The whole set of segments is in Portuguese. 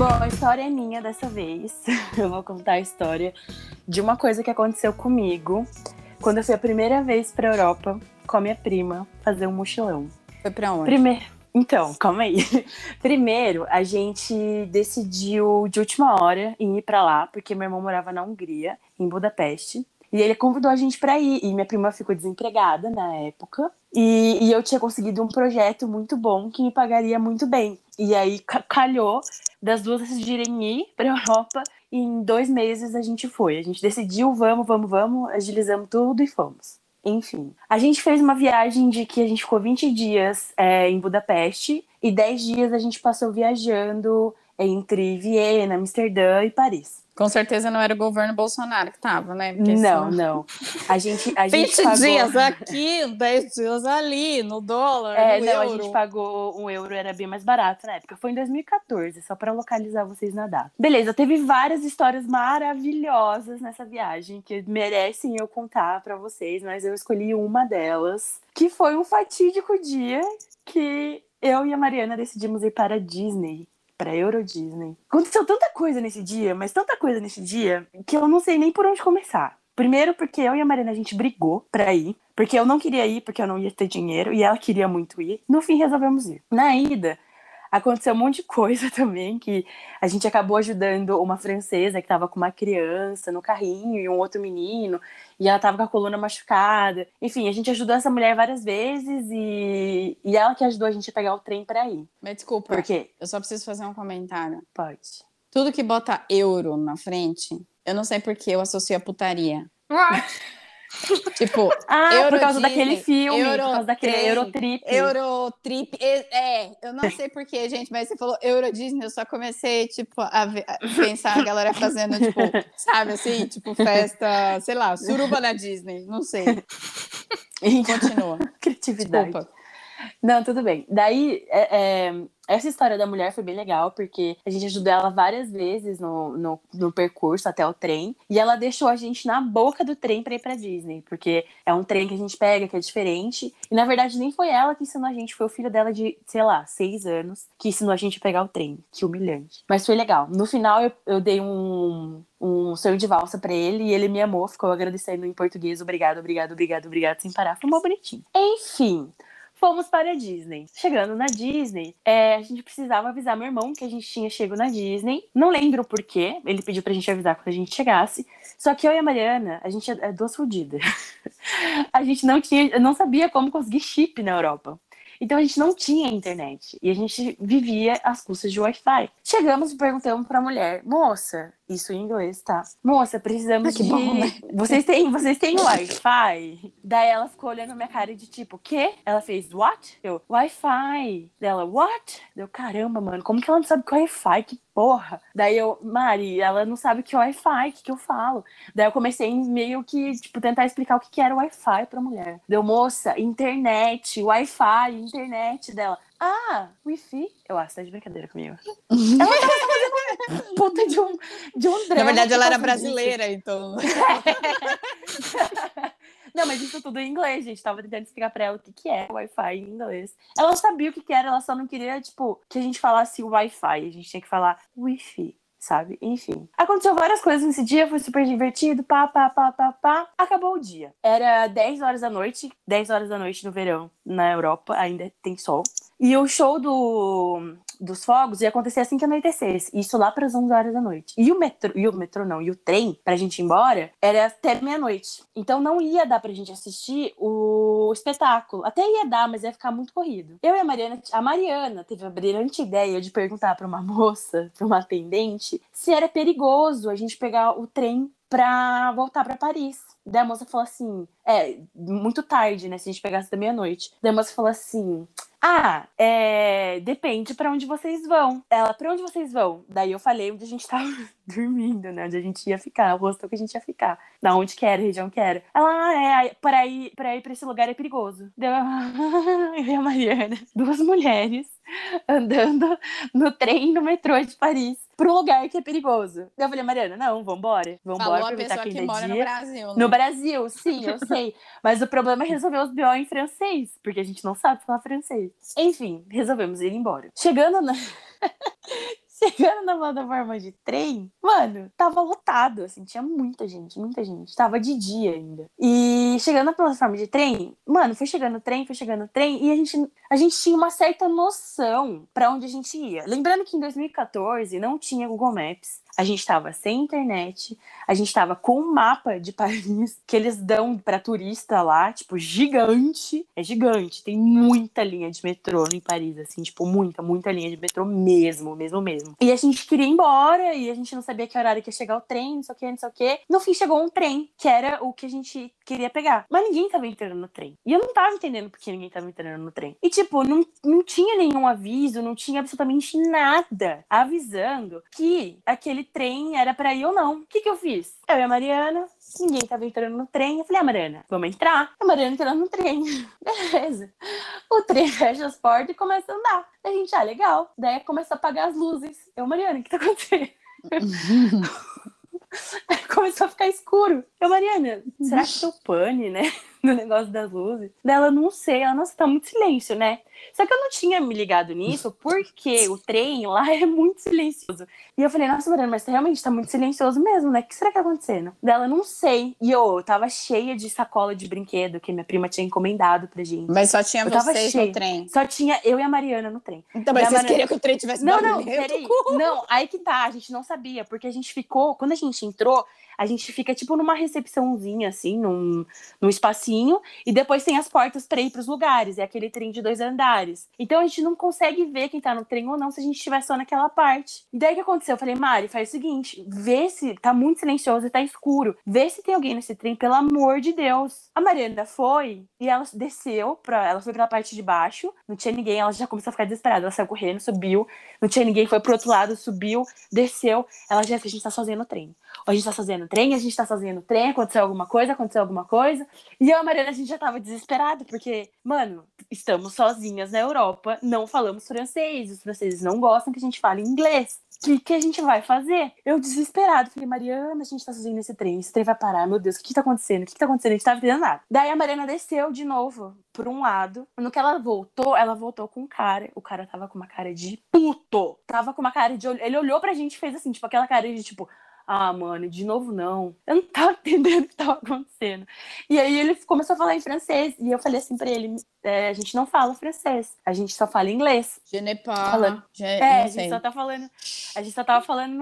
Bom, a história é minha dessa vez. Eu vou contar a história de uma coisa que aconteceu comigo quando eu fui a primeira vez pra Europa com a minha prima fazer um mochilão. Foi pra onde? Primeiro. Então, calma aí. Primeiro, a gente decidiu de última hora ir pra lá, porque meu irmão morava na Hungria, em Budapeste. E ele convidou a gente pra ir. E minha prima ficou desempregada na época. E, e eu tinha conseguido um projeto muito bom que me pagaria muito bem. E aí ca- calhou das duas decidirem ir pra Europa. E em dois meses a gente foi. A gente decidiu, vamos, vamos, vamos, agilizamos tudo e fomos. Enfim, a gente fez uma viagem de que a gente ficou 20 dias é, em Budapeste e 10 dias a gente passou viajando entre Viena, Amsterdã e Paris. Com certeza não era o governo Bolsonaro que tava, né? Porque Não, não. A gente, a gente 20 pagou... dias aqui, 10 dias ali, no dólar, É, no não, a euro. gente pagou um euro, era bem mais barato na época. Foi em 2014, só pra localizar vocês na data. Beleza, teve várias histórias maravilhosas nessa viagem que merecem eu contar pra vocês, mas eu escolhi uma delas, que foi um fatídico dia que eu e a Mariana decidimos ir para a Disney. Pra Euro Disney. Aconteceu tanta coisa nesse dia, mas tanta coisa nesse dia, que eu não sei nem por onde começar. Primeiro, porque eu e a Mariana a gente brigou pra ir. Porque eu não queria ir, porque eu não ia ter dinheiro, e ela queria muito ir. No fim, resolvemos ir. Na ida, aconteceu um monte de coisa também, que a gente acabou ajudando uma francesa que tava com uma criança no carrinho e um outro menino, e ela tava com a coluna machucada. Enfim, a gente ajudou essa mulher várias vezes e, e ela que ajudou a gente a pegar o trem pra ir. Mas desculpa, Por quê? eu só preciso fazer um comentário. Pode. Tudo que bota euro na frente, eu não sei por que eu associo a putaria. Tipo, Ah, Euro por causa Disney, daquele filme, por causa daquele Eurotrip. Eurotrip. e- É, eu não sei por que, gente, mas você falou Euro Disney, eu só comecei, tipo, a, ver- a pensar a galera fazendo, tipo, sabe assim, tipo, festa, sei lá, suruba na Disney, não sei. Continua. Criatividade. Desculpa. Não, tudo bem. Daí, é, é, essa história da mulher foi bem legal, porque a gente ajudou ela várias vezes no, no, no percurso até o trem. E ela deixou a gente na boca do trem pra ir pra Disney, porque é um trem que a gente pega, que é diferente. E na verdade, nem foi ela que ensinou a gente, foi o filho dela de, sei lá, seis anos, que ensinou a gente a pegar o trem. Que humilhante. Mas foi legal. No final, eu, eu dei um, um sonho de valsa pra ele e ele me amou, ficou agradecendo em português. Obrigado, obrigado, obrigado, obrigado, sem parar. Foi mó bonitinho. Enfim. Fomos para a Disney. Chegando na Disney, é, a gente precisava avisar meu irmão que a gente tinha chego na Disney. Não lembro o porquê. Ele pediu pra gente avisar quando a gente chegasse. Só que eu e a Mariana, a gente é é duas fodidas. a gente não tinha, não sabia como conseguir chip na Europa. Então a gente não tinha internet. E a gente vivia às custas de Wi-Fi. Chegamos e perguntamos pra mulher, moça, isso em inglês, tá? Moça, precisamos Ah, que de. bom, né? Vocês têm, vocês têm Wi-Fi? Daí ela ficou olhando minha cara de tipo, quê? Ela fez, what? Eu, Wi-Fi. Dela, what? Deu, caramba, mano, como que ela não sabe que é Wi-Fi? Que porra. Daí eu, Mari, ela não sabe que é Wi-Fi, o que, que eu falo? Daí eu comecei meio que, tipo, tentar explicar o que, que era Wi-Fi pra mulher. Deu, moça, internet, Wi-Fi, internet dela. Ah, Wi-Fi? Eu acho, tá de brincadeira comigo. ela tava fazendo puta de um, de um drama. Na verdade, ela era brasileira, então. Não, mas isso tudo em inglês, gente. Tava tentando explicar pra ela o que, que é Wi-Fi em inglês. Ela sabia o que, que era, ela só não queria, tipo, que a gente falasse Wi-Fi. A gente tinha que falar Wi-Fi, sabe? Enfim. Aconteceu várias coisas nesse dia, foi super divertido. Pá, pá, pá, pá, pá. Acabou o dia. Era 10 horas da noite. 10 horas da noite no verão, na Europa, ainda tem sol. E o show do, dos fogos ia acontecer assim que anoitecesse. Isso lá para as 11 horas da noite. E o metrô, e o metrô não, e o trem pra gente ir embora era até meia-noite. Então não ia dar pra gente assistir o espetáculo. Até ia dar, mas ia ficar muito corrido. Eu e a Mariana, a Mariana teve a brilhante ideia de perguntar pra uma moça, pra uma atendente, se era perigoso a gente pegar o trem pra voltar pra Paris. Daí a moça falou assim: é, muito tarde, né? Se a gente pegasse da meia-noite. Daí a moça falou assim: ah, é, depende pra onde vocês vão. Ela, pra onde vocês vão? Daí eu falei onde a gente tava dormindo, né? Onde a gente ia ficar, o hostel que a gente ia ficar. Da onde que era, região que era. Ela, ah, é, pra ir, pra ir pra esse lugar é perigoso. Daí eu, eu e a Mariana, duas mulheres, andando no trem no metrô de Paris pro lugar que é perigoso. Eu falei, Mariana, não, vambora. Vambora Falou a pessoa que mora no dia. Brasil. Né? No Brasil, sim, eu sei. Mas o problema é resolver os BO em francês, porque a gente não sabe falar francês. Enfim, resolvemos ir embora. Chegando na. Chegando na plataforma de trem, mano, tava lotado, assim, tinha muita gente, muita gente. Tava de dia ainda. E chegando na plataforma de trem, mano, foi chegando o trem, foi chegando o trem, e a gente, a gente tinha uma certa noção para onde a gente ia. Lembrando que em 2014 não tinha Google Maps. A gente estava sem internet, a gente estava com um mapa de Paris que eles dão para turista lá, tipo, gigante. É gigante, tem muita linha de metrô em Paris, assim, tipo, muita, muita linha de metrô mesmo, mesmo, mesmo. E a gente queria ir embora e a gente não sabia que horário que ia chegar o trem, não sei o que, não sei o que. No fim chegou um trem, que era o que a gente queria pegar. Mas ninguém tava entrando no trem. E eu não tava entendendo por que ninguém tava entrando no trem. E, tipo, não, não tinha nenhum aviso, não tinha absolutamente nada avisando que aquele trem era para ir ou não. O que que eu fiz? Eu e a Mariana, ninguém tava entrando no trem. Eu falei, a ah, Mariana, vamos entrar? A Mariana entrando no trem. Beleza. O trem fecha as portas e começa a andar. a gente, ah, legal. Daí começa a apagar as luzes. Eu, Mariana, o que tá acontecendo? Começou a ficar escuro. Eu, Mariana, será que deu pane, né? No negócio das luzes. Dela, não sei. Ela, nossa, tá muito silêncio, né? Só que eu não tinha me ligado nisso porque o trem lá é muito silencioso. E eu falei, nossa, Mariana, mas realmente tá muito silencioso mesmo, né? O que será que tá acontecendo? Dela, não sei. E eu, eu tava cheia de sacola de brinquedo que minha prima tinha encomendado pra gente. Mas só tinha eu vocês no trem? Só tinha eu e a Mariana no trem. Então, mas vocês Mariana... queriam que o trem tivesse Não, não, peraí. Não, aí que tá, a gente não sabia, porque a gente ficou, quando a gente entrou, a gente fica tipo numa recepçãozinha, assim, num, num espacinho, e depois tem as portas para ir pros lugares. É aquele trem de dois andares. Então a gente não consegue ver quem tá no trem ou não se a gente estiver só naquela parte. E daí o que aconteceu? Eu falei, Mari, faz o seguinte: vê se tá muito silencioso e tá escuro. Vê se tem alguém nesse trem, pelo amor de Deus. A Mariana foi e ela desceu pra. Ela foi pra parte de baixo, não tinha ninguém, ela já começou a ficar desesperada. Ela saiu correndo, subiu, não tinha ninguém, foi pro outro lado, subiu, desceu. Ela já a gente tá sozinha no trem. Ou a gente tá sozinha no trem, a gente tá sozinha no trem, aconteceu alguma coisa, aconteceu alguma coisa. E eu a Mariana, a gente já tava desesperado, porque, mano, estamos sozinhas na Europa, não falamos francês, os franceses não gostam que a gente fale inglês. O que, que a gente vai fazer? Eu desesperado, falei, Mariana, a gente tá sozinha nesse trem, esse trem vai parar, meu Deus, o que, que tá acontecendo? O que, que tá acontecendo? A gente tava entendendo nada. Daí a Mariana desceu de novo por um lado. No que ela voltou, ela voltou com um cara. O cara tava com uma cara de puto. Tava com uma cara de. Ele olhou pra gente e fez assim, tipo, aquela cara de tipo ah, mano, de novo não. Eu não tava entendendo o que tava acontecendo. E aí ele começou a falar em francês. E eu falei assim pra ele: é, a gente não fala francês, a gente só fala inglês. Je ne parle. Je, é, a gente só tá falando. A gente só tava falando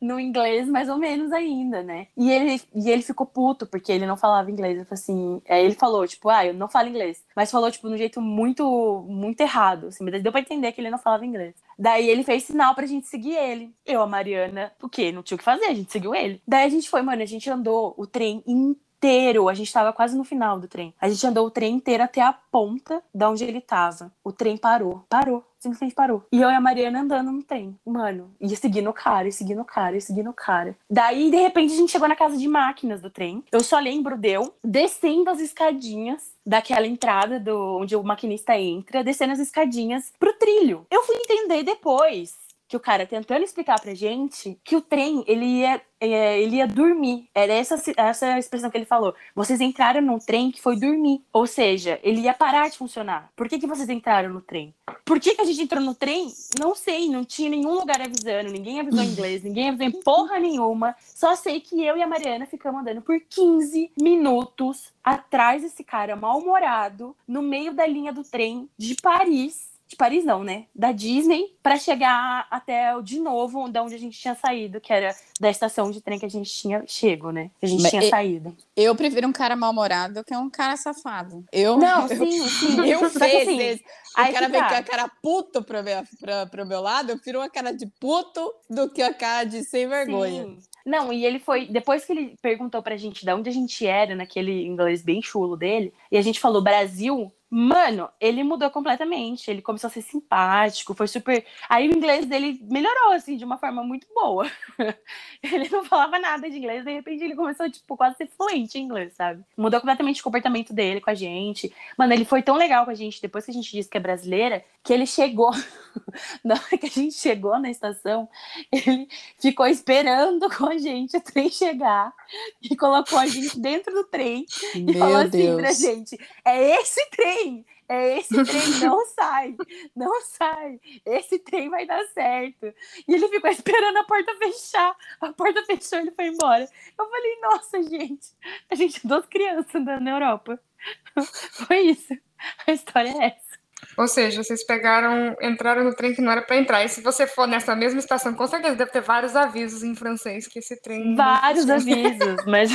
no, inglês, mais ou menos ainda, né? E ele, e ele ficou puto, porque ele não falava inglês. Eu falei assim. Aí ele falou, tipo, ah, eu não falo inglês. Mas falou, tipo, de um jeito muito, muito errado. Assim, mas deu pra entender que ele não falava inglês. Daí ele fez sinal pra gente seguir ele. Eu, a Mariana, o? Não tinha o que fazer, a gente seguiu ele. Daí a gente foi, mano, a gente andou o trem inteiro. A gente tava quase no final do trem. A gente andou o trem inteiro até a ponta da onde ele tava. O trem parou. Parou simplesmente parou. E eu e a Mariana andando no trem. Mano, ia seguindo o cara, ia seguindo o cara, ia seguindo o cara. Daí, de repente, a gente chegou na casa de máquinas do trem. Eu só lembro de eu descendo as escadinhas daquela entrada do onde o maquinista entra, descendo as escadinhas pro trilho. Eu fui entender depois que o cara tentando explicar pra gente que o trem, ele ia, é, ele ia dormir. Era essa, essa expressão que ele falou. Vocês entraram num trem que foi dormir. Ou seja, ele ia parar de funcionar. Por que, que vocês entraram no trem? Por que, que a gente entrou no trem? Não sei, não tinha nenhum lugar avisando, ninguém avisou inglês, ninguém avisou em porra nenhuma. Só sei que eu e a Mariana ficamos andando por 15 minutos atrás desse cara mal-humorado, no meio da linha do trem de Paris de Paris não, né? Da Disney para chegar até de novo da onde a gente tinha saído, que era da estação de trem que a gente tinha chego, né? Que a gente Mas tinha saído. Eu prefiro um cara mal-humorado que um cara safado. Eu Não, eu, sim, sim. Eu sei, assim, o cara vem tá. com a cara puto pro meu, pra, pro meu lado, eu prefiro uma cara de puto do que a cara de sem vergonha. Sim. Não, e ele foi. Depois que ele perguntou pra gente de onde a gente era, naquele inglês bem chulo dele, e a gente falou Brasil, Mano, ele mudou completamente. Ele começou a ser simpático, foi super. Aí o inglês dele melhorou, assim, de uma forma muito boa. ele não falava nada de inglês, de repente ele começou, tipo, quase a ser fluente em inglês, sabe? Mudou completamente o comportamento dele com a gente. Mano, ele foi tão legal com a gente, depois que a gente disse que é brasileira, que ele chegou. Na hora que a gente chegou na estação, ele ficou esperando com a gente o trem chegar e colocou a gente dentro do trem Meu e falou assim Deus. pra gente: é esse trem trem. É esse trem, não sai, não sai. Esse trem vai dar certo. E ele ficou esperando a porta fechar. A porta fechou e ele foi embora. Eu falei, nossa, gente, a gente é duas crianças andando na Europa. Foi isso. A história é essa. Ou seja, vocês pegaram, entraram no trem que não era para entrar. E se você for nessa mesma estação, com certeza deve ter vários avisos em francês que esse trem. Vários avisos, mas,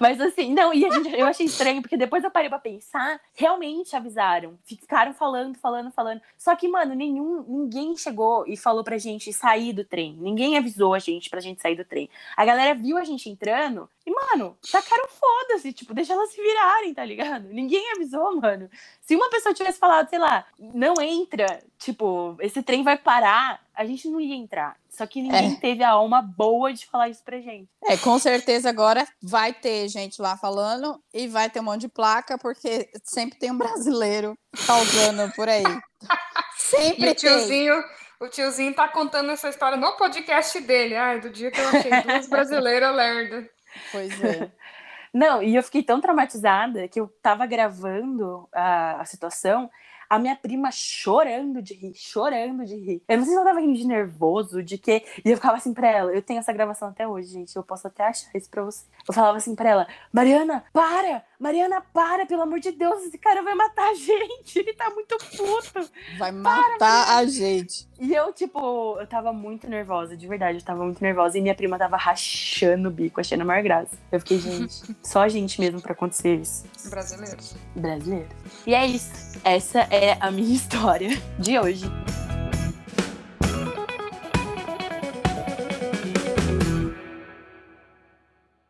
mas assim, não, e a gente, eu achei estranho, porque depois eu parei pra pensar, realmente avisaram. Ficaram falando, falando, falando. Só que, mano, nenhum, ninguém chegou e falou pra gente sair do trem. Ninguém avisou a gente pra gente sair do trem. A galera viu a gente entrando e, mano, tacaram foda-se, tipo, deixa elas se virarem, tá ligado? Ninguém avisou, mano. Se uma pessoa tivesse falado, sei lá, não entra, tipo, esse trem vai parar, a gente não ia entrar. Só que ninguém é. teve a alma boa de falar isso pra gente. É, com certeza agora vai ter gente lá falando e vai ter um monte de placa, porque sempre tem um brasileiro causando por aí. Sempre e o tiozinho, o tiozinho tá contando essa história no podcast dele. Ai, do dia que eu achei duas brasileiras lerdas. Pois é. Não, e eu fiquei tão traumatizada que eu tava gravando a, a situação a minha prima chorando de rir, chorando de rir. Eu não sei se ela tava rindo de nervoso, de quê. E eu ficava assim pra ela. Eu tenho essa gravação até hoje, gente. Eu posso até achar isso pra você. Eu falava assim pra ela: Mariana, para! Mariana, para, pelo amor de Deus, esse cara vai matar a gente. Ele tá muito puto. Vai matar para, a gente. E eu, tipo, eu tava muito nervosa, de verdade, eu tava muito nervosa. E minha prima tava rachando o bico, achando a maior graça. Eu fiquei, gente, só a gente mesmo pra acontecer isso. Brasileiros. Brasileiros. E é isso. Essa é a minha história de hoje.